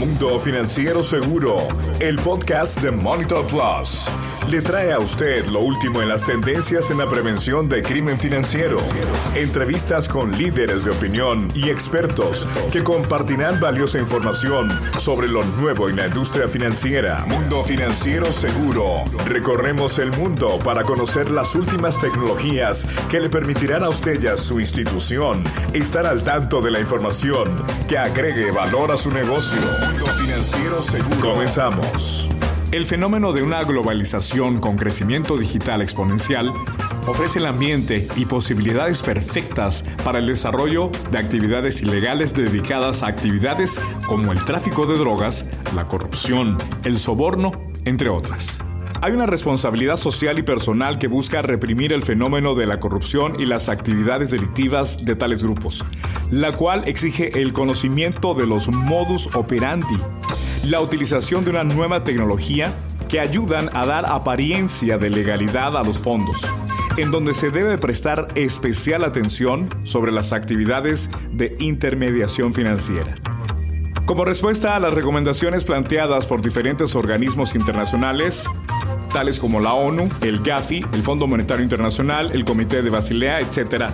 Mundo Financiero Seguro, el podcast de Monitor Plus, le trae a usted lo último en las tendencias en la prevención de crimen financiero. Entrevistas con líderes de opinión y expertos que compartirán valiosa información sobre lo nuevo en la industria financiera. Mundo Financiero Seguro. Recorremos el mundo para conocer las últimas tecnologías que le permitirán a usted y a su institución estar al tanto de la información que agregue valor a su negocio. Comenzamos. El fenómeno de una globalización con crecimiento digital exponencial ofrece el ambiente y posibilidades perfectas para el desarrollo de actividades ilegales dedicadas a actividades como el tráfico de drogas, la corrupción, el soborno, entre otras. Hay una responsabilidad social y personal que busca reprimir el fenómeno de la corrupción y las actividades delictivas de tales grupos, la cual exige el conocimiento de los modus operandi, la utilización de una nueva tecnología que ayudan a dar apariencia de legalidad a los fondos, en donde se debe prestar especial atención sobre las actividades de intermediación financiera. Como respuesta a las recomendaciones planteadas por diferentes organismos internacionales, tales como la ONU, el GAFI, el Fondo Monetario Internacional, el Comité de Basilea, etc.,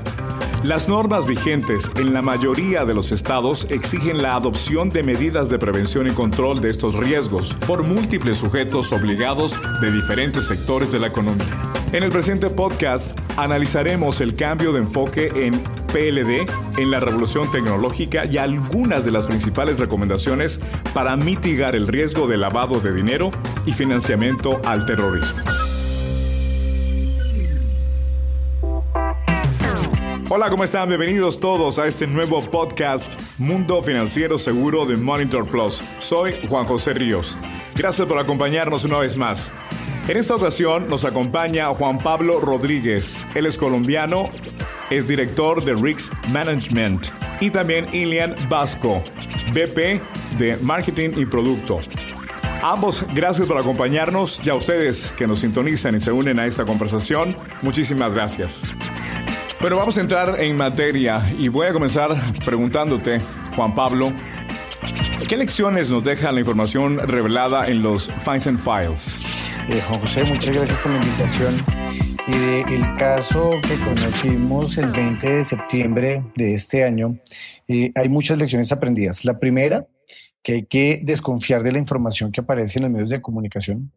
las normas vigentes en la mayoría de los estados exigen la adopción de medidas de prevención y control de estos riesgos por múltiples sujetos obligados de diferentes sectores de la economía. En el presente podcast analizaremos el cambio de enfoque en PLD en la revolución tecnológica y algunas de las principales recomendaciones para mitigar el riesgo de lavado de dinero y financiamiento al terrorismo. Hola, ¿cómo están? Bienvenidos todos a este nuevo podcast Mundo Financiero Seguro de Monitor Plus. Soy Juan José Ríos. Gracias por acompañarnos una vez más. En esta ocasión nos acompaña Juan Pablo Rodríguez. Él es colombiano, es director de Rix Management. Y también Ilian Vasco, BP de Marketing y Producto. Ambos, gracias por acompañarnos y a ustedes que nos sintonizan y se unen a esta conversación, muchísimas gracias. Bueno, vamos a entrar en materia y voy a comenzar preguntándote, Juan Pablo, ¿qué lecciones nos deja la información revelada en los Finds and Files? Eh, José, muchas gracias por la invitación. Y el caso que conocimos el 20 de septiembre de este año, eh, hay muchas lecciones aprendidas. La primera, que hay que desconfiar de la información que aparece en los medios de comunicación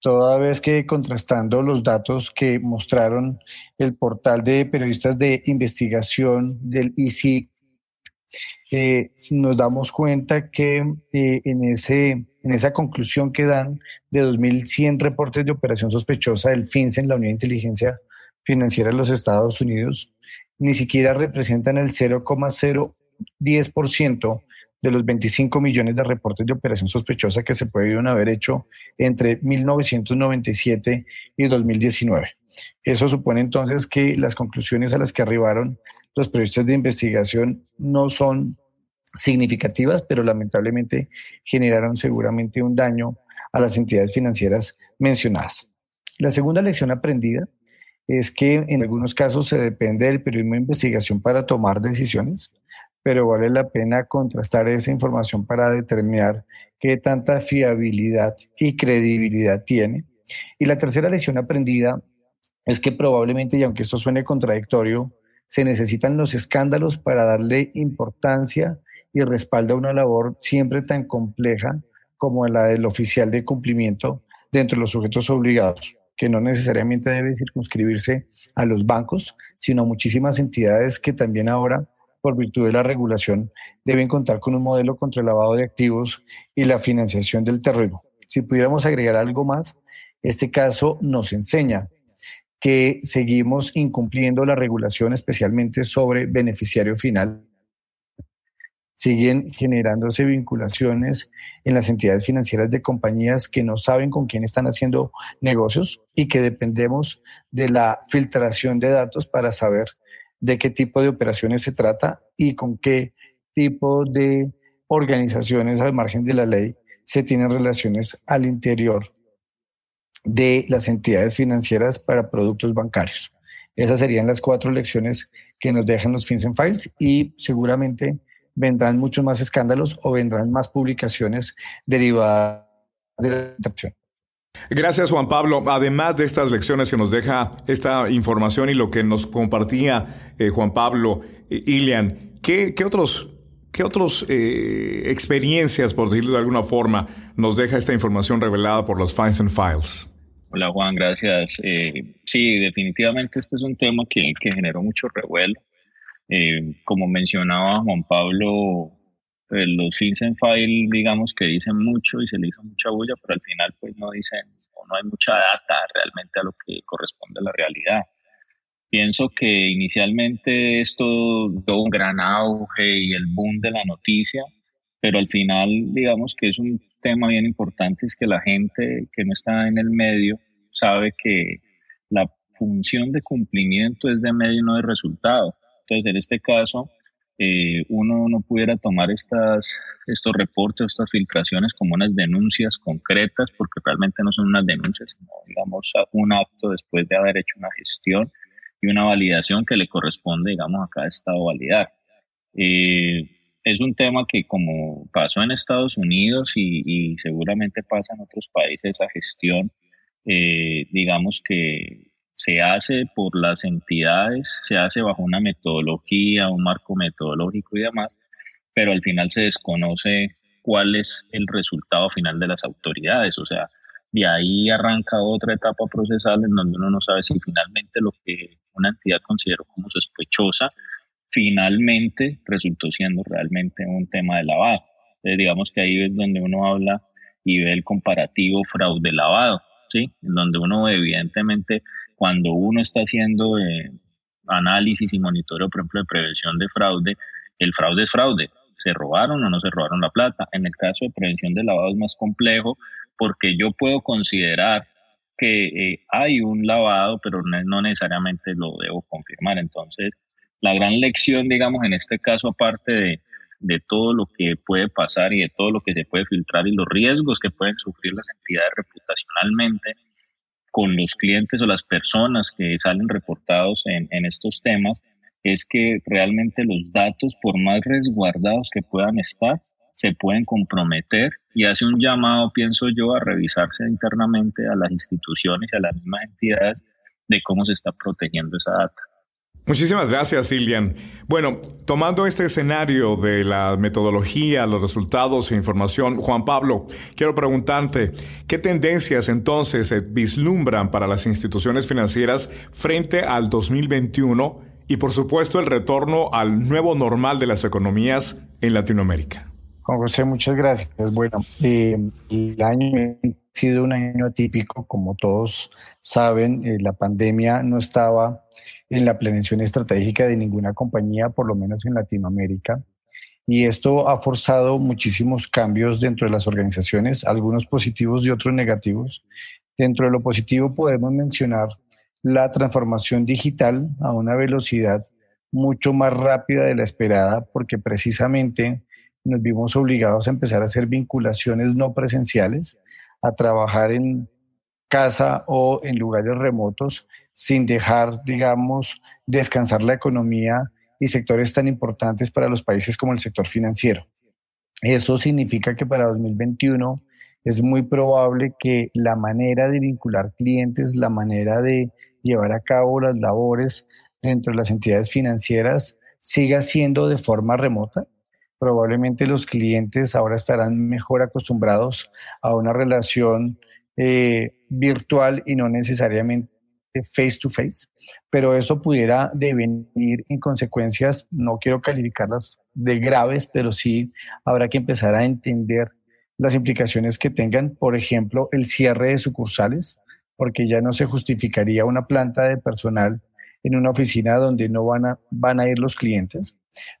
toda vez que contrastando los datos que mostraron el portal de periodistas de investigación del ICI, eh, nos damos cuenta que eh, en, ese, en esa conclusión que dan de 2.100 reportes de operación sospechosa del FinCEN, la Unidad de Inteligencia Financiera de los Estados Unidos, ni siquiera representan el 0,010% de los 25 millones de reportes de operación sospechosa que se pudieron haber hecho entre 1997 y 2019. Eso supone entonces que las conclusiones a las que arribaron los periodistas de investigación no son significativas, pero lamentablemente generaron seguramente un daño a las entidades financieras mencionadas. La segunda lección aprendida es que en algunos casos se depende del periodismo de investigación para tomar decisiones pero vale la pena contrastar esa información para determinar qué tanta fiabilidad y credibilidad tiene. Y la tercera lección aprendida es que probablemente, y aunque esto suene contradictorio, se necesitan los escándalos para darle importancia y respaldo a una labor siempre tan compleja como la del oficial de cumplimiento dentro de los sujetos obligados, que no necesariamente debe circunscribirse a los bancos, sino a muchísimas entidades que también ahora por virtud de la regulación, deben contar con un modelo contra el lavado de activos y la financiación del terreno. Si pudiéramos agregar algo más, este caso nos enseña que seguimos incumpliendo la regulación, especialmente sobre beneficiario final. Siguen generándose vinculaciones en las entidades financieras de compañías que no saben con quién están haciendo negocios y que dependemos de la filtración de datos para saber de qué tipo de operaciones se trata y con qué tipo de organizaciones al margen de la ley se tienen relaciones al interior de las entidades financieras para productos bancarios. Esas serían las cuatro lecciones que nos dejan los Fins Files y seguramente vendrán muchos más escándalos o vendrán más publicaciones derivadas de la interacción. Gracias Juan Pablo. Además de estas lecciones que nos deja esta información y lo que nos compartía eh, Juan Pablo, eh, Ilian, ¿qué, otros, qué otros eh, experiencias, por decirlo de alguna forma, nos deja esta información revelada por los Fines and Files? Hola Juan, gracias. sí, definitivamente este es un tema que, que generó mucho revuelo. como mencionaba Juan Pablo, pues, los Finsen File, digamos que dicen mucho y se le hizo mucha bulla, pero al final pues no dicen o no hay mucha data realmente a lo que corresponde a la realidad. Pienso que inicialmente esto tuvo un gran auge y el boom de la noticia, pero al final digamos que es un tema bien importante, es que la gente que no está en el medio sabe que la función de cumplimiento es de medio no de resultado. Entonces, en este caso, eh, uno no pudiera tomar estas, estos reportes, estas filtraciones como unas denuncias concretas, porque realmente no son unas denuncias, sino digamos un acto después de haber hecho una gestión y una validación que le corresponde, digamos, a cada estado validar. Eh, es un tema que como pasó en Estados Unidos y, seguramente pasa en otros países, esa gestión, eh, digamos que se hace por las entidades, se hace bajo una metodología, un marco metodológico y demás, pero al final se desconoce cuál es el resultado final de las autoridades. O sea, de ahí arranca otra etapa procesal en donde uno no sabe si finalmente lo que una entidad consideró como sospechosa, finalmente resultó siendo realmente un tema de lavado. Entonces, digamos que ahí es donde uno habla y ve el comparativo fraude-lavado, ¿sí? En donde uno evidentemente cuando uno está haciendo eh, análisis y monitoreo, por ejemplo, de prevención de fraude, el fraude es fraude. ¿Se robaron o no se robaron la plata? En el caso de prevención de lavado es más complejo porque yo puedo considerar que eh, hay un lavado, pero no, necesariamente lo debo confirmar. Entonces, la gran lección, digamos, en este caso, aparte de, de todo lo que puede pasar y de todo lo que se puede filtrar y los riesgos que pueden sufrir las entidades reputacionalmente, con los clientes o las personas que salen reportados en, en estos temas es que realmente los datos, por más resguardados que puedan estar, se pueden comprometer y hace un llamado, pienso yo, a revisarse internamente a las instituciones y a las mismas entidades de cómo se está protegiendo esa data. Muchísimas gracias, Silvian. Bueno, tomando este escenario de la metodología, los resultados e información, Juan Pablo, quiero preguntarte, ¿qué tendencias entonces se vislumbran para las instituciones financieras frente al 2021 y por supuesto el retorno al nuevo normal de las economías en Latinoamérica? Juan José, muchas gracias. Bueno, eh, el año ha sido un año atípico, como todos saben, eh, la pandemia no estaba en la planeación estratégica de ninguna compañía, por lo menos en Latinoamérica. Y esto ha forzado muchísimos cambios dentro de las organizaciones, algunos positivos y otros negativos. Dentro de lo positivo podemos mencionar la transformación digital a una velocidad mucho más rápida de la esperada, porque precisamente nos vimos obligados a empezar a hacer vinculaciones no presenciales, a trabajar en casa o en lugares remotos sin dejar, digamos, descansar la economía y sectores tan importantes para los países como el sector financiero. Eso significa que para 2021 es muy probable que la manera de vincular clientes, la manera de llevar a cabo las labores dentro de las entidades financieras siga siendo de forma remota. Probablemente los clientes ahora estarán mejor acostumbrados a una relación eh, virtual y no necesariamente face to face, pero eso pudiera devenir en consecuencias, no quiero calificarlas de graves, pero sí habrá que empezar a entender las implicaciones que tengan, por ejemplo, el cierre de sucursales, porque ya no se justificaría una planta de personal en una oficina donde no van a, van a ir los clientes.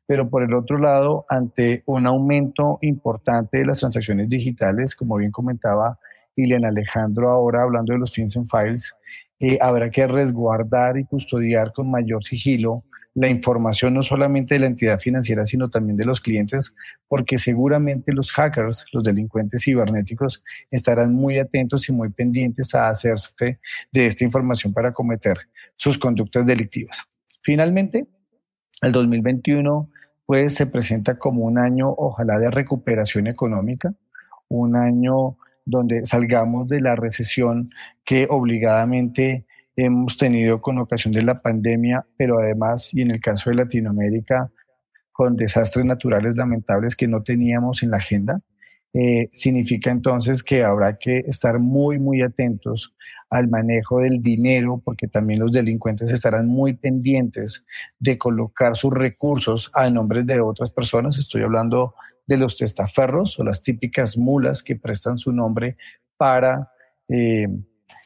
Pero por el otro lado, ante un aumento importante de las transacciones digitales, como bien comentaba Ilian Alejandro ahora hablando de los Fins and Files, eh, habrá que resguardar y custodiar con mayor sigilo la información no solamente de la entidad financiera, sino también de los clientes, porque seguramente los hackers, los delincuentes cibernéticos, estarán muy atentos y muy pendientes a hacerse de esta información para cometer sus conductas delictivas. Finalmente, el 2021 pues se presenta como un año, ojalá, de recuperación económica, un año donde salgamos de la recesión que obligadamente hemos tenido con ocasión de la pandemia, pero además, y en el caso de Latinoamérica, con desastres naturales lamentables que no teníamos en la agenda. Eh, significa entonces que habrá que estar muy, muy atentos al manejo del dinero, porque también los delincuentes estarán muy pendientes de colocar sus recursos a nombre de otras personas. Estoy hablando de los testaferros o las típicas mulas que prestan su nombre para eh,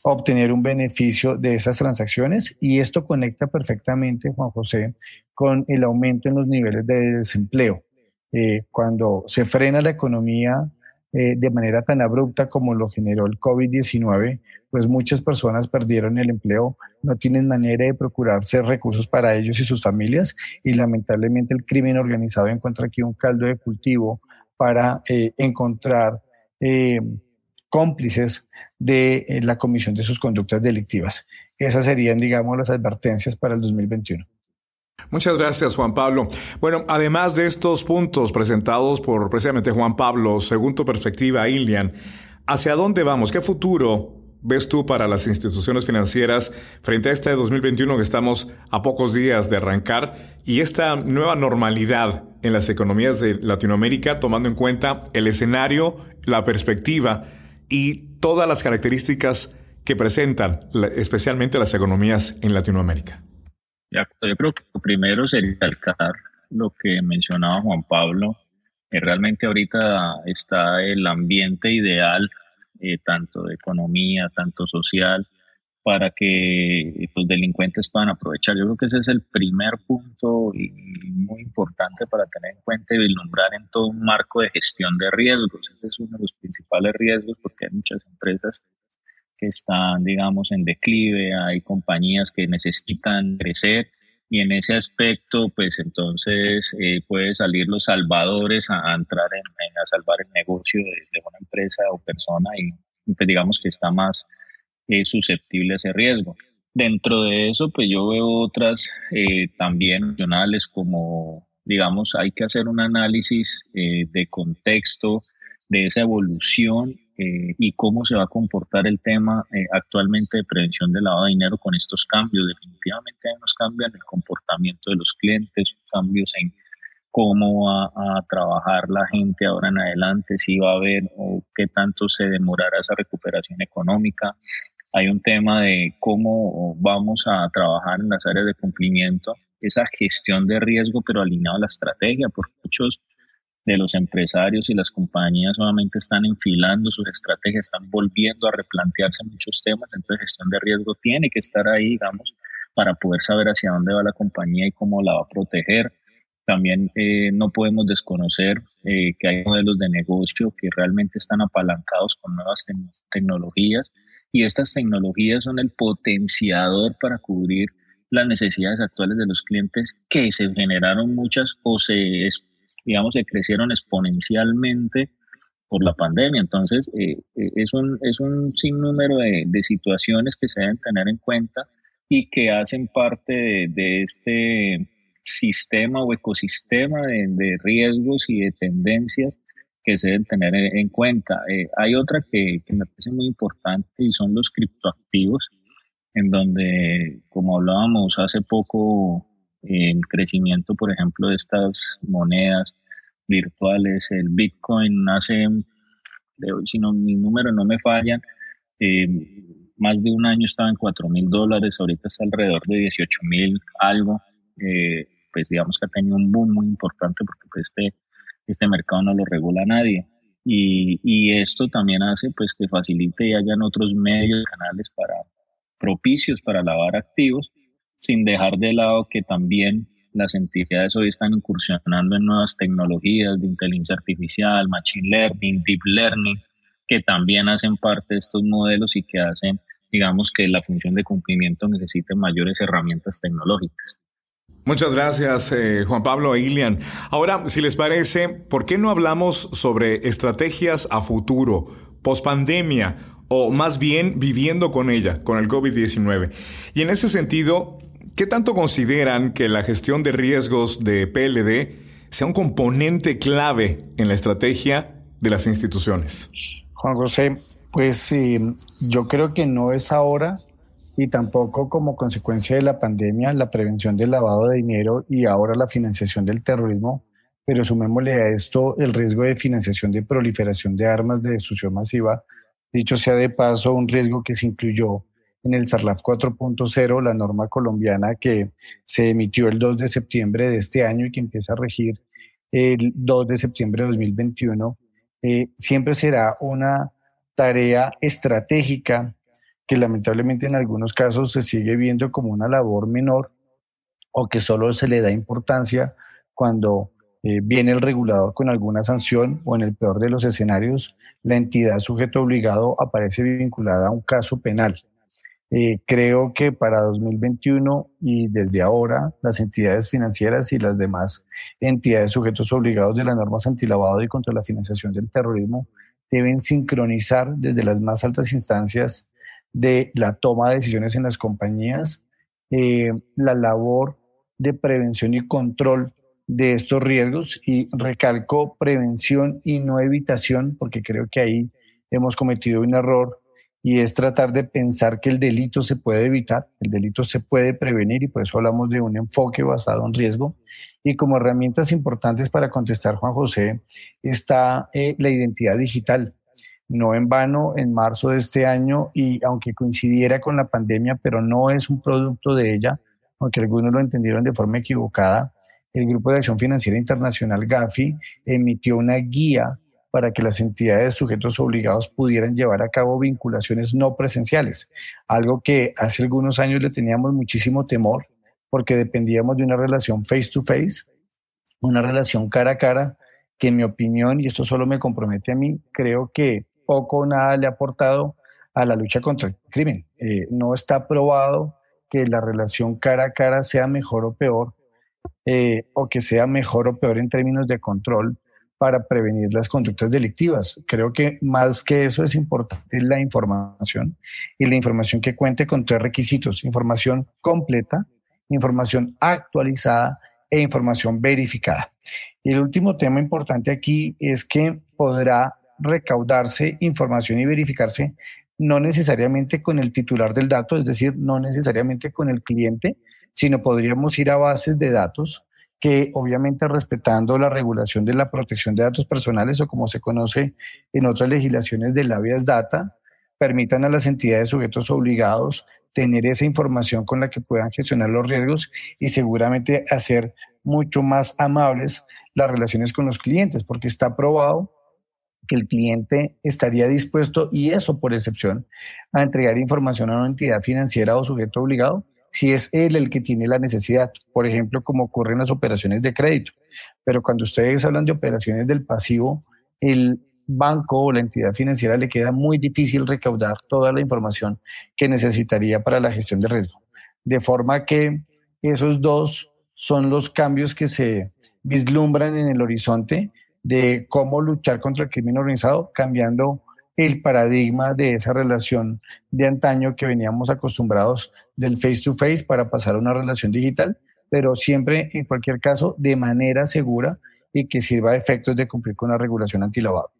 obtener un beneficio de esas transacciones y esto conecta perfectamente, Juan José, con el aumento en los niveles de desempleo. Eh, cuando se frena la economía eh, de manera tan abrupta como lo generó el COVID-19, pues muchas personas perdieron el empleo, no tienen manera de procurarse recursos para ellos y sus familias y lamentablemente el crimen organizado encuentra aquí un caldo de cultivo para eh, encontrar cómplices de eh, la comisión de sus conductas delictivas. Esas serían, digamos, las advertencias para el 2021. Muchas gracias, Juan Pablo. Bueno, además de estos puntos presentados por precisamente Juan Pablo, según tu perspectiva, Ilian, ¿hacia dónde vamos? ¿Qué futuro ves tú para las instituciones financieras frente a este 2021 que estamos a pocos días de arrancar y esta nueva normalidad en las economías de Latinoamérica, tomando en cuenta el escenario, la perspectiva y todas las características que presentan especialmente las economías en Latinoamérica? Yo creo que lo primero sería recalcar lo que mencionaba Juan Pablo, realmente ahorita está el ambiente ideal, eh, tanto de economía, tanto social, para que los delincuentes puedan aprovechar. Yo creo que ese es el primer punto y muy importante para tener en cuenta y vislumbrar en todo un marco de gestión de riesgos. Ese es uno de los principales riesgos porque hay muchas empresas que están, digamos, en declive, hay compañías que necesitan crecer y en ese aspecto, pues entonces eh, puede salir los salvadores a, entrar en, a salvar el negocio de, una empresa o persona y pues digamos que está más es susceptible a ese riesgo. Dentro de eso, pues yo veo otras eh, también nacionales como, digamos, hay que hacer un análisis eh, de contexto de esa evolución eh, y cómo se va a comportar el tema actualmente de prevención del lavado de dinero con estos cambios. Definitivamente hay unos cambios en el comportamiento de los clientes, cambios en cómo va a trabajar la gente ahora en adelante, si va a haber o qué tanto se demorará esa recuperación económica, hay un tema de cómo vamos a trabajar en las áreas de cumplimiento, esa gestión de riesgo, pero alineado a la estrategia, porque muchos de los empresarios y las compañías solamente están enfilando sus estrategias, están volviendo a replantearse muchos temas, entonces gestión de riesgo tiene que estar ahí, digamos, para poder saber hacia dónde va la compañía y cómo la va a proteger. También eh, no podemos desconocer eh, que hay modelos de negocio que realmente están apalancados con nuevas tecnologías y estas tecnologías son el potenciador para cubrir las necesidades actuales de los clientes que se generaron muchas o se, digamos, se crecieron exponencialmente por la pandemia. Entonces, eh, eh, es, un, es un sinnúmero de, de, situaciones que se deben tener en cuenta y que hacen parte de, este sistema o ecosistema de, de, riesgos y de tendencias que se deben tener en cuenta. Eh, hay otra que, me parece muy importante y son los criptoactivos, en donde, como hablábamos hace poco, el crecimiento, por ejemplo, de estas monedas virtuales, el Bitcoin hace, si no, mi número no me fallan, eh, más de un año estaba en 4 mil dólares, ahorita está alrededor de 18 mil algo, eh, pues digamos que ha tenido un boom muy importante porque pues este este mercado no lo regula nadie. Y, y, esto también hace pues que facilite y hayan otros medios, canales para propicios para lavar activos, sin dejar de lado que también las entidades hoy están incursionando en nuevas tecnologías de inteligencia artificial, machine learning, deep learning, que también hacen parte de estos modelos y que hacen, digamos, que la función de cumplimiento necesite mayores herramientas tecnológicas. Muchas gracias, eh, Juan Pablo e Ilian. Ahora, si les parece, ¿por qué no hablamos sobre estrategias a futuro, pospandemia, o más bien viviendo con ella, con el COVID-19? Y en ese sentido, ¿qué tanto consideran que la gestión de riesgos de PLD sea un componente clave en la estrategia de las instituciones? Juan José, pues yo creo que no es ahora y tampoco como consecuencia de la pandemia, la prevención del lavado de dinero y ahora la financiación del terrorismo, pero sumémosle a esto el riesgo de financiación de proliferación de armas de destrucción masiva, dicho sea de paso, un riesgo que se incluyó en el SARLAF 4.0, la norma colombiana que se emitió el 2 de septiembre de este año y que empieza a regir el 2 de septiembre de 2021, eh, siempre será una tarea estratégica que lamentablemente en algunos casos se sigue viendo como una labor menor o que solo se le da importancia cuando eh, viene el regulador con alguna sanción o en el peor de los escenarios, la entidad sujeto obligado aparece vinculada a un caso penal. Eh, creo que para 2021 y desde ahora las entidades financieras y las demás entidades sujetos obligados de las normas antilavado y contra la financiación del terrorismo deben sincronizar desde las más altas instancias de la toma de decisiones en las compañías, eh, la labor de prevención y control de estos riesgos. Y recalco prevención y no evitación porque creo que ahí hemos cometido un error y es tratar de pensar que el delito se puede evitar, el delito se puede prevenir y por eso hablamos de un enfoque basado en riesgo. Y como herramientas importantes para contestar, Juan José, está eh, la identidad digital. No en vano, en marzo de este año, y aunque coincidiera con la pandemia, pero no es un producto de ella, aunque algunos lo entendieron de forma equivocada, el Grupo de Acción Financiera Internacional GAFI emitió una guía para que las entidades sujetos obligados pudieran llevar a cabo vinculaciones no presenciales, algo que hace algunos años le teníamos muchísimo temor porque dependíamos de una relación face to face, una relación cara a cara, que en mi opinión, y esto solo me compromete a mí, creo que poco o nada le ha aportado a la lucha contra el crimen. Eh, no está probado que la relación cara a cara sea mejor o peor, eh, o que sea mejor o peor en términos de control para prevenir las conductas delictivas. Creo que más que eso es importante la información y la información que cuente con tres requisitos, información completa, información actualizada e información verificada. Y el último tema importante aquí es que podrá recaudarse información y verificarse no necesariamente con el titular del dato, es decir, no necesariamente con el cliente, sino podríamos ir a bases de datos que obviamente respetando la regulación de la protección de datos personales o como se conoce en otras legislaciones del habeas data, permitan a las entidades sujetos obligados tener esa información con la que puedan gestionar los riesgos y seguramente hacer mucho más amables las relaciones con los clientes, porque está probado que el cliente estaría dispuesto, y eso por excepción, a entregar información a una entidad financiera o sujeto obligado si es él el que tiene la necesidad, por ejemplo, como ocurre en las operaciones de crédito. Pero cuando ustedes hablan de operaciones del pasivo, el banco o la entidad financiera le queda muy difícil recaudar toda la información que necesitaría para la gestión de riesgo. De forma que esos dos son los cambios que se vislumbran en el horizonte de cómo luchar contra el crimen organizado, cambiando el paradigma de esa relación de antaño que veníamos acostumbrados del face to face para pasar a una relación digital, pero siempre, en cualquier caso, de manera segura y que sirva a efectos de cumplir con la regulación antilavado.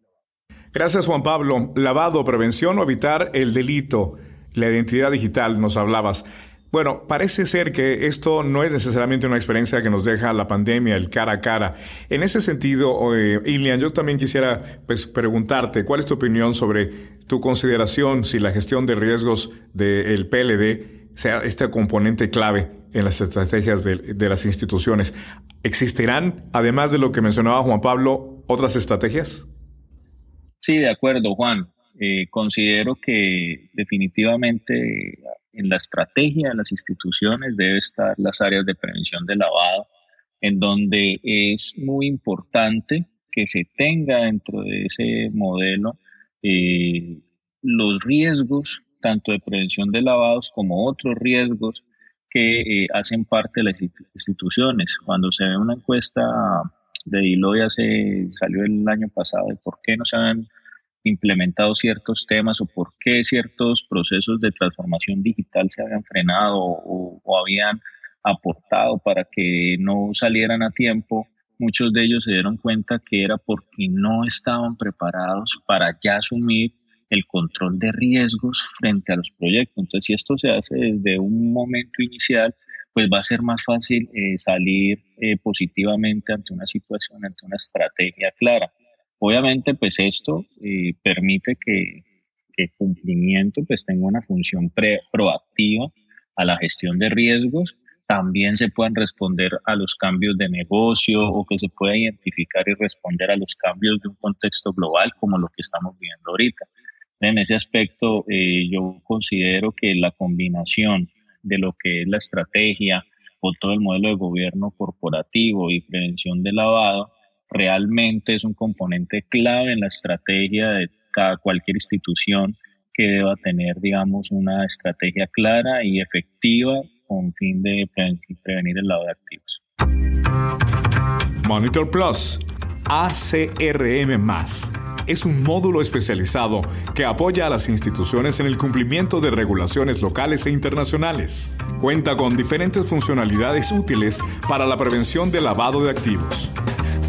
Gracias, Juan Pablo. Lavado, prevención o evitar el delito. La identidad digital, nos hablabas. Bueno, parece ser que esto no es necesariamente una experiencia que nos deja la pandemia, el cara a cara. En ese sentido, eh, Ilian, yo también quisiera pues, preguntarte cuál es tu opinión sobre tu consideración si la gestión de riesgos del PLD sea este componente clave en las estrategias de, las instituciones. ¿Existirán, además de lo que mencionaba Juan Pablo, otras estrategias? Sí, de acuerdo, Juan. Eh, considero que definitivamente en la estrategia de las instituciones debe estar las áreas de prevención de lavado, en donde es muy importante que se tenga dentro de ese modelo eh, los riesgos tanto de prevención de lavados como otros riesgos que eh, hacen parte de las instituciones. Cuando se ve una encuesta de Deloitte hace, salió el año pasado de por qué no se han implementado ciertos temas o por qué ciertos procesos de transformación digital se habían frenado o, habían aportado para que no salieran a tiempo, muchos de ellos se dieron cuenta que era porque no estaban preparados para ya asumir el control de riesgos frente a los proyectos. Entonces, si esto se hace desde un momento inicial, pues va a ser más fácil eh, salir eh, positivamente ante una situación, ante una estrategia clara. Obviamente, pues esto eh, permite que, el cumplimiento pues tenga una función proactiva a la gestión de riesgos, también se puedan responder a los cambios de negocio o que se pueda identificar y responder a los cambios de un contexto global como lo que estamos viendo ahorita. En ese aspecto, eh, yo considero que la combinación de lo que es la estrategia o todo el modelo de gobierno corporativo y prevención de lavado realmente es un componente clave en la estrategia de cada, cualquier institución que deba tener, digamos, una estrategia clara y efectiva con fin de prevenir el lavado de activos. Monitor Plus, ACRM es un módulo especializado que apoya a las instituciones en el cumplimiento de regulaciones locales e internacionales. Cuenta con diferentes funcionalidades útiles para la prevención del lavado de activos.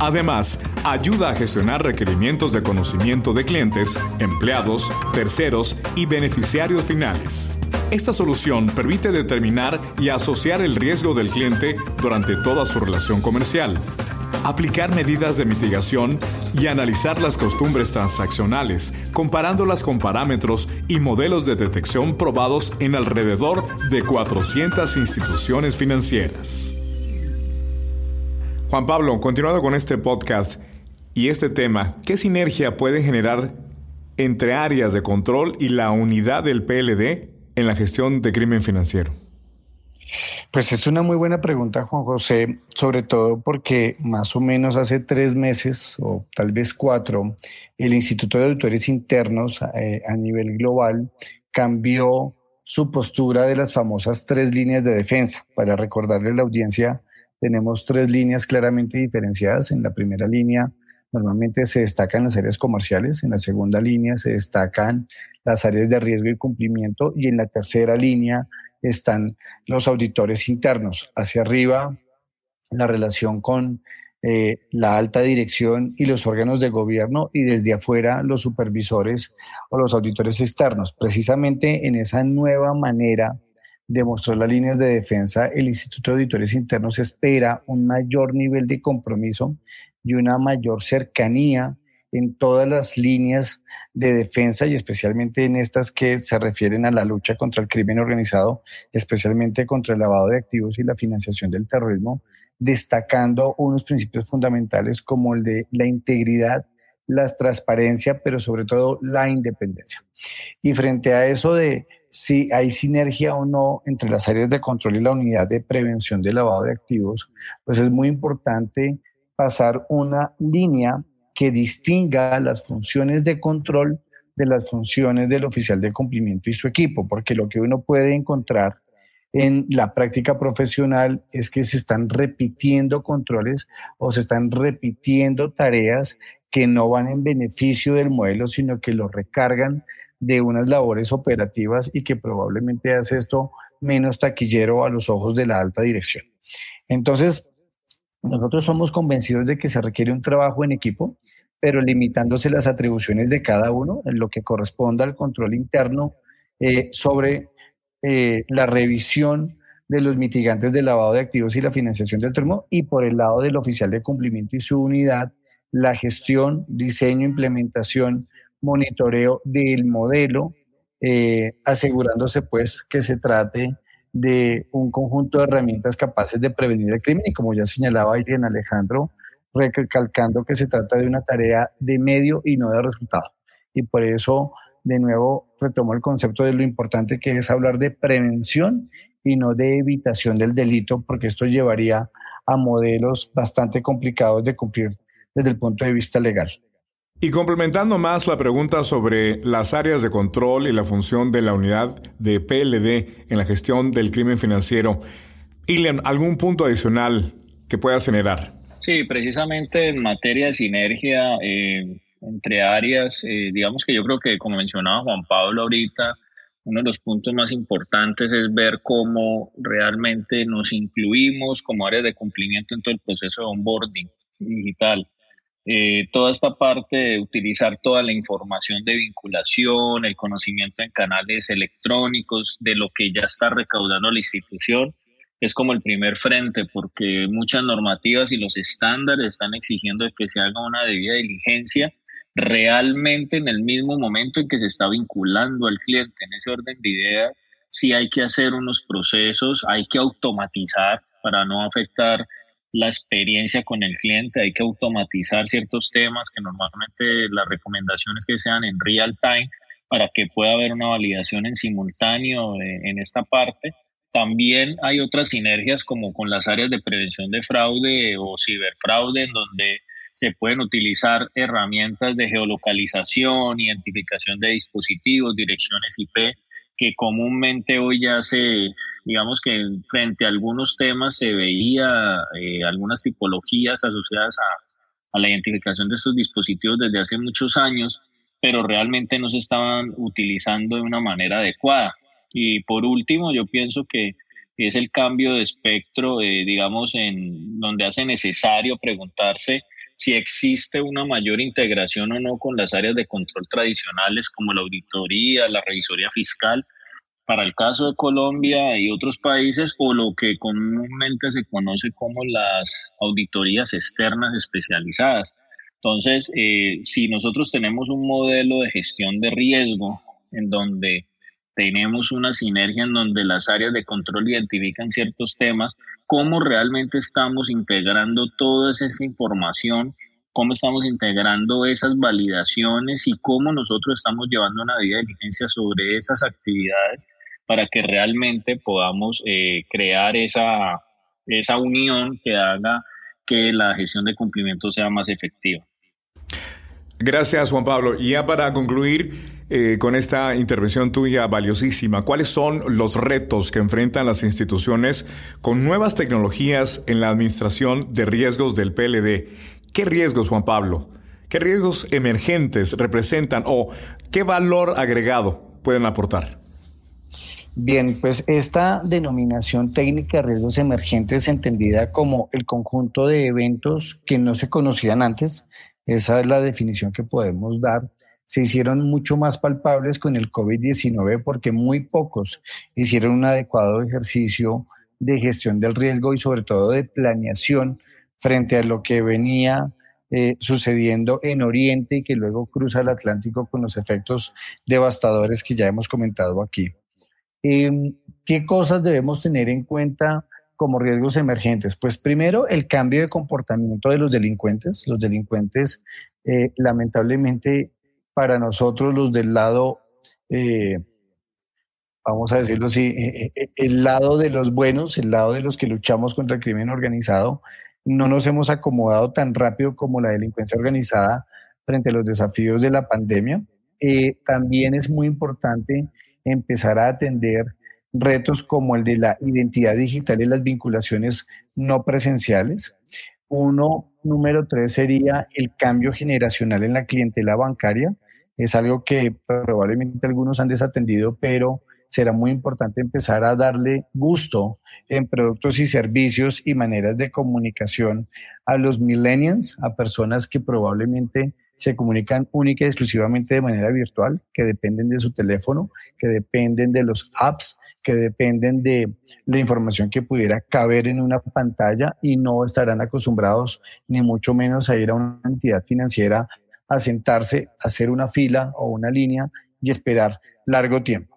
Además, ayuda a gestionar requerimientos de conocimiento de clientes, empleados, terceros y beneficiarios finales. Esta solución permite determinar y asociar el riesgo del cliente durante toda su relación comercial aplicar medidas de mitigación y analizar las costumbres transaccionales, comparándolas con parámetros y modelos de detección probados en alrededor de 400 instituciones financieras. Juan Pablo, continuando con este podcast y este tema, ¿qué sinergia puede generar entre áreas de control y la unidad del PLD en la gestión de crimen financiero? Pues es una muy buena pregunta, Juan José, sobre todo porque más o menos hace tres meses o tal vez cuatro, el Instituto de Auditores Internos eh, a nivel global cambió su postura de las famosas tres líneas de defensa. Para recordarle a la audiencia, tenemos tres líneas claramente diferenciadas. En la primera línea normalmente se destacan las áreas comerciales, en la segunda línea se destacan las áreas de riesgo y cumplimiento y en la tercera línea están los auditores internos. Hacia arriba, la relación con eh, la alta dirección y los órganos de gobierno y desde afuera los supervisores o los auditores externos. Precisamente en esa nueva manera de mostrar las líneas de defensa, el Instituto de Auditores Internos espera un mayor nivel de compromiso y una mayor cercanía en todas las líneas de defensa y especialmente en estas que se refieren a la lucha contra el crimen organizado, especialmente contra el lavado de activos y la financiación del terrorismo, destacando unos principios fundamentales como el de la integridad, la transparencia, pero sobre todo la independencia. Y frente a eso de si hay sinergia o no entre las áreas de control y la unidad de prevención del lavado de activos, pues es muy importante pasar una línea que distinga las funciones de control de las funciones del oficial de cumplimiento y su equipo, porque lo que uno puede encontrar en la práctica profesional es que se están repitiendo controles o se están repitiendo tareas que no van en beneficio del modelo, sino que lo recargan de unas labores operativas y que probablemente hace esto menos taquillero a los ojos de la alta dirección. Entonces, nosotros somos convencidos de que se requiere un trabajo en equipo, pero limitándose las atribuciones de cada uno en lo que corresponda al control interno eh, sobre eh, la revisión de los mitigantes de lavado de activos y la financiación del termo y por el lado del oficial de cumplimiento y su unidad, la gestión, diseño, implementación, monitoreo del modelo, eh, asegurándose pues que se trate de un conjunto de herramientas capaces de prevenir el crimen y como ya señalaba Irene Alejandro, recalcando que se trata de una tarea de medio y no de resultado. Y por eso, de nuevo, retomo el concepto de lo importante que es hablar de prevención y no de evitación del delito, porque esto llevaría a modelos bastante complicados de cumplir desde el punto de vista legal. Y complementando más la pregunta sobre las áreas de control y la función de la unidad de PLD en la gestión del crimen financiero, Ilian, ¿algún punto adicional que pueda generar? Sí, precisamente en materia de sinergia eh, entre áreas, eh, digamos que yo creo que, como mencionaba Juan Pablo ahorita, uno de los puntos más importantes es ver cómo realmente nos incluimos como áreas de cumplimiento en todo el proceso de onboarding digital. Eh, toda esta parte de utilizar toda la información de vinculación, el conocimiento en canales electrónicos, de lo que ya está recaudando la institución, es como el primer frente, porque muchas normativas y los estándares están exigiendo que se haga una debida diligencia realmente en el mismo momento en que se está vinculando al cliente. En ese orden de ideas, sí hay que hacer unos procesos, hay que automatizar para no afectar la experiencia con el cliente, hay que automatizar ciertos temas que normalmente las recomendaciones que sean en real time para que pueda haber una validación en simultáneo en esta parte. También hay otras sinergias como con las áreas de prevención de fraude o ciberfraude en donde se pueden utilizar herramientas de geolocalización, identificación de dispositivos, direcciones IP, que comúnmente hoy ya se, digamos que frente a algunos temas se veía eh, algunas tipologías asociadas a, a la identificación de estos dispositivos desde hace muchos años, pero realmente no se estaban utilizando de una manera adecuada. Y por último, yo pienso que es el cambio de espectro, eh, digamos, en donde hace necesario preguntarse si existe una mayor integración o no con las áreas de control tradicionales como la auditoría, la revisoría fiscal, para el caso de Colombia y otros países, o lo que comúnmente se conoce como las auditorías externas especializadas. Entonces, eh, si nosotros tenemos un modelo de gestión de riesgo en donde tenemos una sinergia en donde las áreas de control identifican ciertos temas, cómo realmente estamos integrando toda esa información, cómo estamos integrando esas validaciones y cómo nosotros estamos llevando una de diligencia sobre esas actividades para que realmente podamos eh, crear esa, esa unión que haga que la gestión de cumplimiento sea más efectiva. Gracias, Juan Pablo. Y ya para concluir eh, con esta intervención tuya valiosísima, ¿cuáles son los retos que enfrentan las instituciones con nuevas tecnologías en la administración de riesgos del PLD? ¿Qué riesgos, Juan Pablo? ¿Qué riesgos emergentes representan o qué valor agregado pueden aportar? Bien, pues esta denominación técnica de riesgos emergentes entendida como el conjunto de eventos que no se conocían antes, esa es la definición que podemos dar. Se hicieron mucho más palpables con el COVID-19 porque muy pocos hicieron un adecuado ejercicio de gestión del riesgo y sobre todo de planeación frente a lo que venía eh, sucediendo en Oriente y que luego cruza el Atlántico con los efectos devastadores que ya hemos comentado aquí. Em, ¿Qué cosas debemos tener en cuenta como riesgos emergentes? Pues primero, el cambio de comportamiento de los delincuentes. Los delincuentes, eh, lamentablemente, para nosotros, los del lado, eh, vamos a decirlo así, el lado de los buenos, el lado de los que luchamos contra el crimen organizado, no nos hemos acomodado tan rápido como la delincuencia organizada frente a los desafíos de la pandemia. también es muy importante empezar a atender retos como el de la identidad digital y las vinculaciones no presenciales. Uno, número tres, sería el cambio generacional en la clientela bancaria. Es algo que probablemente algunos han desatendido, pero será muy importante empezar a darle gusto en productos y servicios y maneras de comunicación a los millennials, a personas que probablemente se comunican única y exclusivamente de manera virtual, que dependen de su teléfono, que dependen de los apps, que dependen de la información que pudiera caber en una pantalla y no estarán acostumbrados ni mucho menos a ir a una entidad financiera a sentarse, a hacer una fila o una línea y esperar largo tiempo.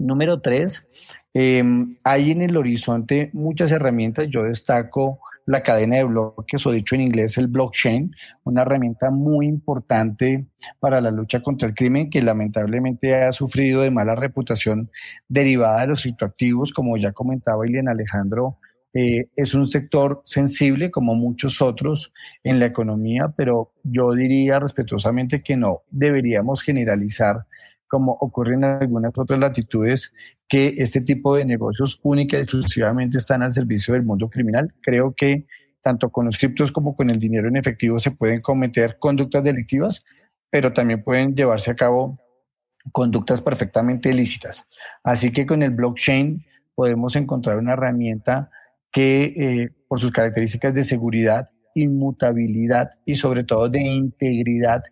Número tres, em, hay en el horizonte muchas herramientas. Yo destaco la cadena de bloques, o dicho en inglés el blockchain, una herramienta muy importante para la lucha contra el crimen que lamentablemente ha sufrido de mala reputación derivada de los criptoactivos, como ya comentaba Ilian Alejandro. Eh, es un sector sensible como muchos otros en la economía, pero yo diría respetuosamente que no deberíamos generalizar como ocurre en algunas otras latitudes, que este tipo de negocios única y exclusivamente están al servicio del mundo criminal. Creo que tanto con los criptos como con el dinero en efectivo se pueden cometer conductas delictivas, pero también pueden llevarse a cabo conductas perfectamente ilícitas. Así que con el blockchain podemos encontrar una herramienta que eh, por sus características de seguridad inmutabilidad y sobre todo de integridad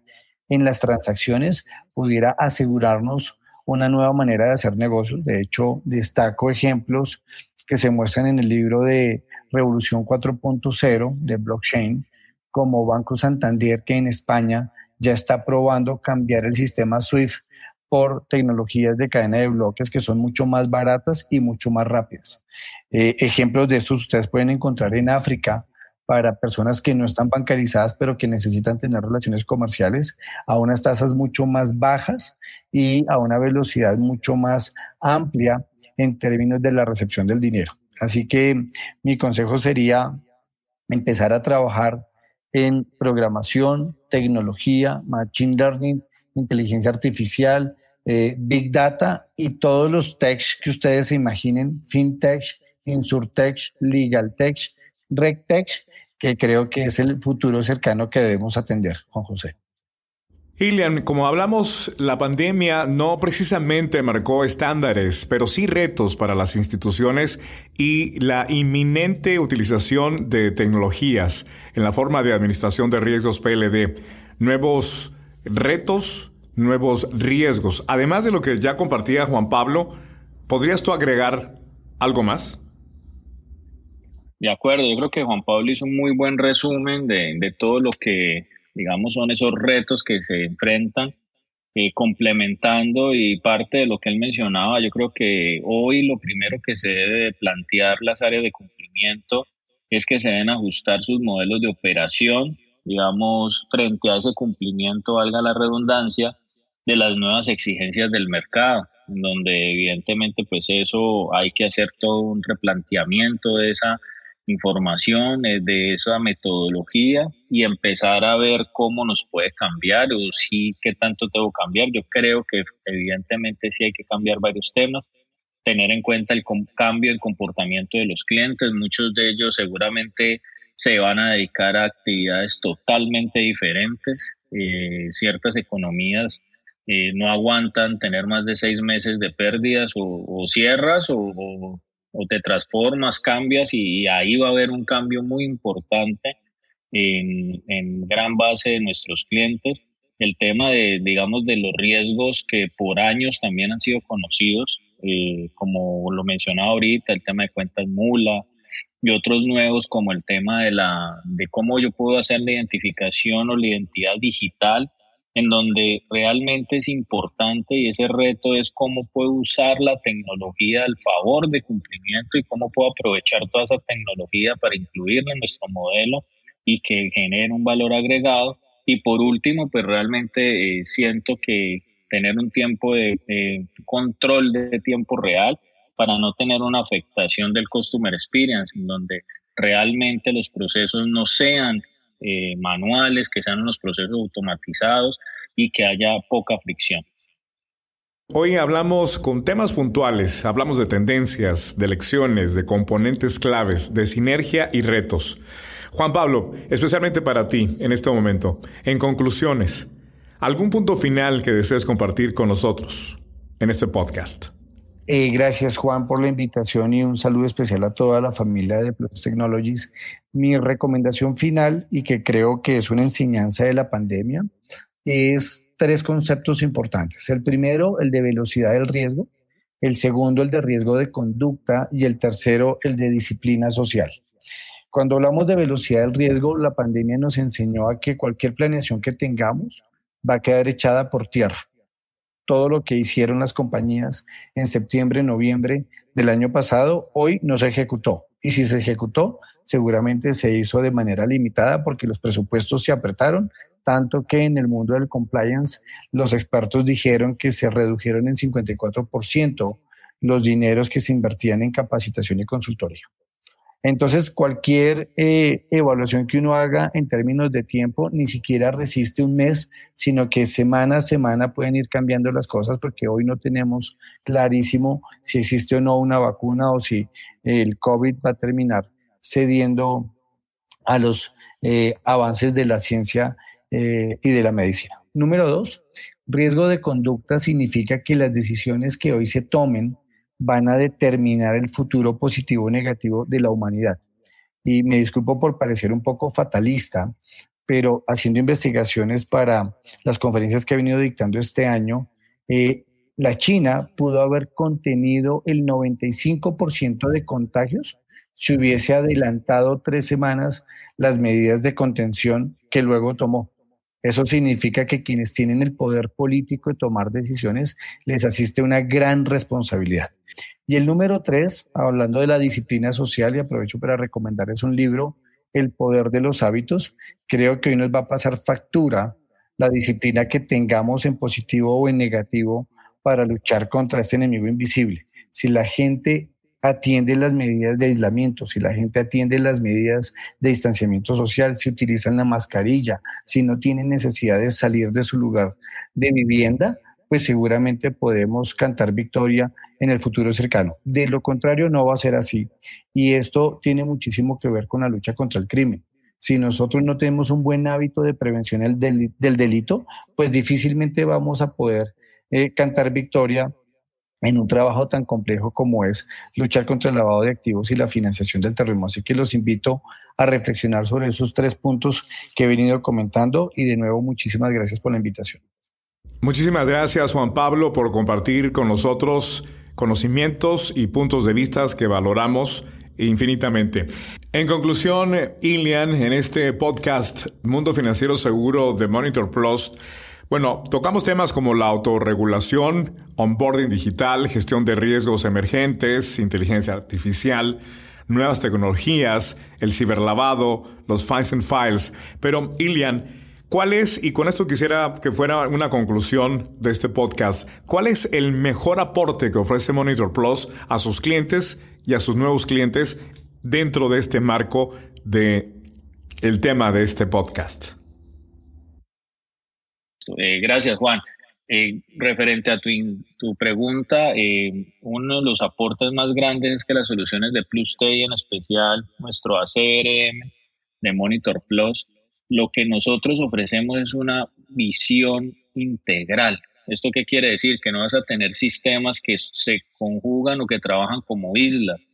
en las transacciones, pudiera asegurarnos una nueva manera de hacer negocios. De hecho, destaco ejemplos que se muestran en el libro de Revolución 4.0 de blockchain, como Banco Santander, que en España ya está probando cambiar el sistema SWIFT por tecnologías de cadena de bloques que son mucho más baratas y mucho más rápidas. Eh, ejemplos de estos ustedes pueden encontrar en África para personas que no están bancarizadas pero que necesitan tener relaciones comerciales a unas tasas mucho más bajas y a una velocidad mucho más amplia en términos de la recepción del dinero. Así que mi consejo sería empezar a trabajar en programación, tecnología, machine learning, inteligencia artificial, eh, big data y todos los techs que ustedes se imaginen, fintech, insurtech, legal tech, rectech, que creo que es el futuro cercano que debemos atender, Juan José. Ilian, como hablamos, la pandemia no precisamente marcó estándares, pero sí retos para las instituciones y la inminente utilización de tecnologías en la forma de administración de riesgos PLD. Nuevos retos, nuevos riesgos. Además de lo que ya compartía Juan Pablo, ¿podrías tú agregar algo más? De acuerdo, yo creo que Juan Pablo hizo un muy buen resumen de, de todo lo que digamos, son esos retos que se enfrentan, eh, complementando y parte de lo que él mencionaba, yo creo que hoy lo primero que se debe plantear las áreas de cumplimiento es que se deben ajustar sus modelos de operación, digamos, frente a ese cumplimiento, valga la redundancia, de las nuevas exigencias del mercado, en donde evidentemente pues eso hay que hacer todo un replanteamiento de esa información, de esa metodología y empezar a ver cómo nos puede cambiar o sí qué tanto tengo que cambiar. Yo creo que evidentemente sí hay que cambiar varios temas, tener en cuenta el cambio en comportamiento de los clientes. Muchos de ellos seguramente se van a dedicar a actividades totalmente diferentes. Eh, ciertas economías eh, no aguantan tener más de seis meses de pérdidas o, cierras o o te transformas, cambias y, ahí va a haber un cambio muy importante en, en, gran base de nuestros clientes. El tema de, digamos, de los riesgos que por años también han sido conocidos, eh, como lo mencionaba ahorita, el tema de cuentas mula y otros nuevos como el tema de, la, de cómo yo puedo hacer la identificación o la identidad digital en donde realmente es importante y ese reto es cómo puedo usar la tecnología al favor de cumplimiento y cómo puedo aprovechar toda esa tecnología para incluirla en nuestro modelo y que genere un valor agregado. Y por último, pues realmente eh, siento que tener un tiempo de control de tiempo real para no tener una afectación del customer experience, en donde realmente los procesos no sean eh, manuales, que sean unos procesos automatizados y que haya poca fricción. Hoy hablamos con temas puntuales, hablamos de tendencias, de lecciones, de componentes claves, de sinergia y retos. Juan Pablo, especialmente para ti en este momento, en conclusiones, ¿algún punto final que desees compartir con nosotros en este podcast? Eh, gracias Juan por la invitación y un saludo especial a toda la familia de Plus Technologies. Mi recomendación final y que creo que es una enseñanza de la pandemia es tres conceptos importantes. El primero, el de velocidad del riesgo. El segundo, el de riesgo de conducta. Y el tercero, el de disciplina social. Cuando hablamos de velocidad del riesgo, la pandemia nos enseñó a que cualquier planeación que tengamos va a quedar echada por tierra todo lo que hicieron las compañías en septiembre, noviembre del año pasado, hoy no se ejecutó. Y si se ejecutó, seguramente se hizo de manera limitada porque los presupuestos se apretaron, tanto que en el mundo del compliance los expertos dijeron que se redujeron en 54% los dineros que se invertían en capacitación y consultoría. Entonces, cualquier eh, evaluación que uno haga en términos de tiempo ni siquiera resiste un mes, sino que semana a semana pueden ir cambiando las cosas porque hoy no tenemos clarísimo si existe o no una vacuna o si el COVID va a terminar cediendo a los eh, avances de la ciencia eh, y de la medicina. Número dos, riesgo de conducta significa que las decisiones que hoy se tomen van a determinar el futuro positivo o negativo de la humanidad. y me disculpo por parecer un poco fatalista, pero haciendo investigaciones para las conferencias que he venido dictando este año, eh, la China pudo haber contenido el 95% de contagios si hubiese adelantado tres semanas las medidas de contención que luego tomó. Eso significa que quienes tienen el poder político de tomar decisiones les asiste una gran responsabilidad. Y el número tres, hablando de la disciplina social, y aprovecho para recomendarles un libro, El poder de los hábitos. Creo que hoy nos va a pasar factura la disciplina que tengamos en positivo o en negativo para luchar contra este enemigo invisible. Si la gente atiende las medidas de aislamiento, si la gente atiende las medidas de distanciamiento social, si utilizan la mascarilla, si no tienen necesidad de salir de su lugar de vivienda, pues seguramente podemos cantar victoria en el futuro cercano. De lo contrario, no va a ser así. Y esto tiene muchísimo que ver con la lucha contra el crimen. Si nosotros no tenemos un buen hábito de prevención del, delito, pues difícilmente vamos a poder eh, cantar victoria en un trabajo tan complejo como es luchar contra el lavado de activos y la financiación del terrorismo. Así que los invito a reflexionar sobre esos tres puntos que he venido comentando y de nuevo muchísimas gracias por la invitación. Muchísimas gracias Juan Pablo por compartir con nosotros conocimientos y puntos de vista que valoramos infinitamente. En conclusión, Ilian, en este podcast Mundo Financiero Seguro de Monitor Plus, bueno, tocamos temas como la autorregulación, onboarding digital, gestión de riesgos emergentes, inteligencia artificial, nuevas tecnologías, el ciberlavado, los files and files. Pero, Ilian, ¿cuál es, y con esto quisiera que fuera una conclusión de este podcast, cuál es el mejor aporte que ofrece Monitor Plus a sus clientes y a sus nuevos clientes dentro de este marco de el tema de este podcast? Eh, gracias, Juan. Eh, referente a tu, tu pregunta, eh, uno de los aportes más grandes es que las soluciones de Plus en especial nuestro ACRM de Monitor Plus, lo que nosotros ofrecemos es una visión integral. ¿Esto qué quiere decir? Que no vas a tener sistemas que se conjugan o que trabajan como islas.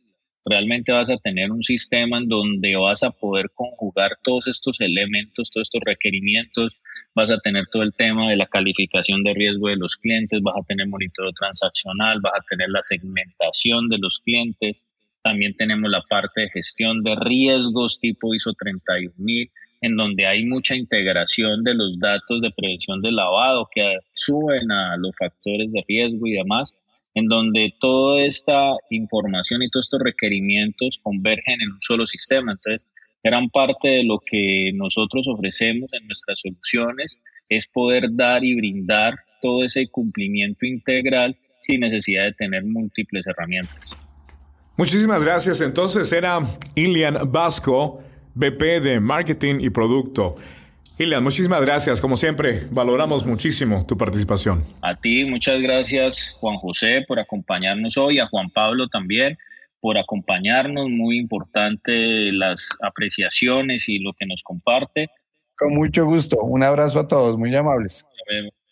Realmente vas a tener un sistema en donde vas a poder conjugar todos estos elementos, todos estos requerimientos, vas a tener todo el tema de la calificación de riesgo de los clientes, vas a tener monitoreo transaccional, vas a tener la segmentación de los clientes, también tenemos la parte de gestión de riesgos tipo ISO 31000, en donde hay mucha integración de los datos de prevención de lavado que suben a los factores de riesgo y demás, en donde toda esta información y todos estos requerimientos convergen en un solo sistema. Entonces, gran parte de lo que nosotros ofrecemos en nuestras soluciones es poder dar y brindar todo ese cumplimiento integral sin necesidad de tener múltiples herramientas. Muchísimas gracias. Entonces era Ilian Vasco, VP de Marketing y Producto. Ilian, muchísimas gracias. Como siempre, valoramos muchísimo tu participación. A ti, muchas gracias, Juan José, por acompañarnos hoy, a Juan Pablo también por acompañarnos, muy importante las apreciaciones y lo que nos comparte. Con mucho gusto, un abrazo a todos, muy amables.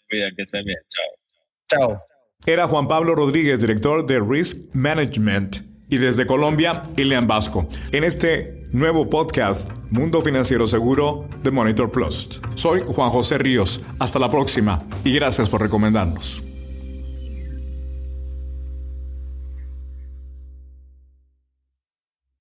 Cuida, que estés bien, chao. Chao. Era Juan Pablo Rodríguez, director de Risk Management. Y desde Colombia, Ilian Vasco, en este nuevo podcast Mundo Financiero Seguro de Monitor Plus. Soy Juan José Ríos. Hasta la próxima y gracias por recomendarnos.